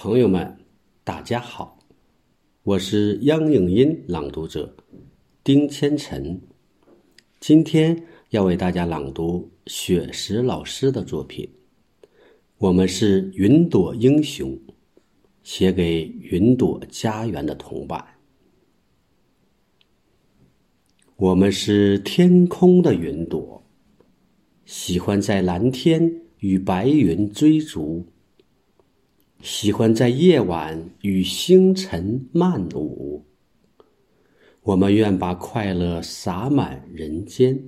朋友们，大家好，我是央影音朗读者丁千晨，今天要为大家朗读雪石老师的作品。我们是云朵英雄，写给云朵家园的同伴。我们是天空的云朵，喜欢在蓝天与白云追逐。喜欢在夜晚与星辰漫舞。我们愿把快乐洒满人间。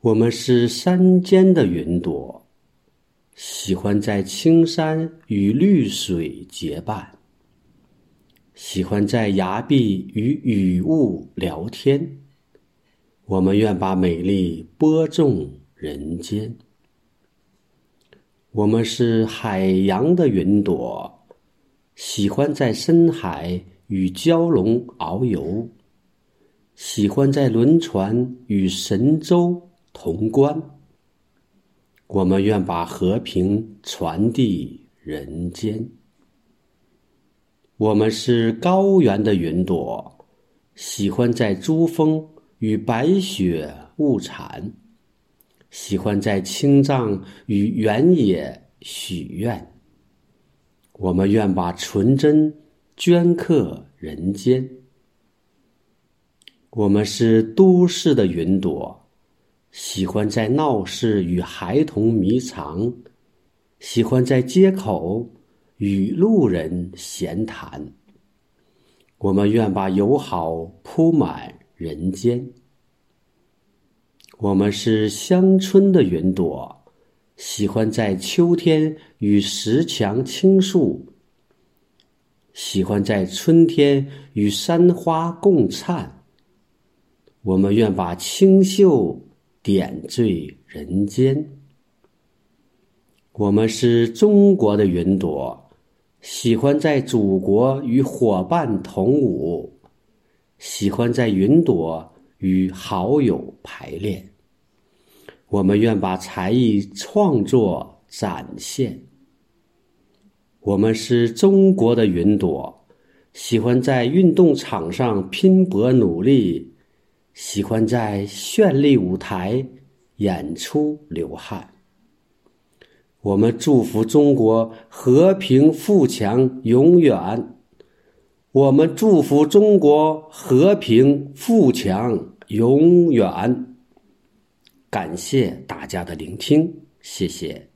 我们是山间的云朵，喜欢在青山与绿水结伴。喜欢在崖壁与雨雾聊天。我们愿把美丽播种人间。我们是海洋的云朵，喜欢在深海与蛟龙遨游，喜欢在轮船与神州同观。我们愿把和平传递人间。我们是高原的云朵，喜欢在珠峰与白雪物产。喜欢在青藏与原野许愿，我们愿把纯真镌刻人间。我们是都市的云朵，喜欢在闹市与孩童迷藏，喜欢在街口与路人闲谈。我们愿把友好铺满人间。我们是乡村的云朵，喜欢在秋天与石墙倾诉，喜欢在春天与山花共灿。我们愿把清秀点缀人间。我们是中国的云朵，喜欢在祖国与伙伴同舞，喜欢在云朵。与好友排练，我们愿把才艺创作展现。我们是中国的云朵，喜欢在运动场上拼搏努力，喜欢在绚丽舞台演出流汗。我们祝福中国和平富强永远。我们祝福中国和平富强永远。感谢大家的聆听，谢谢。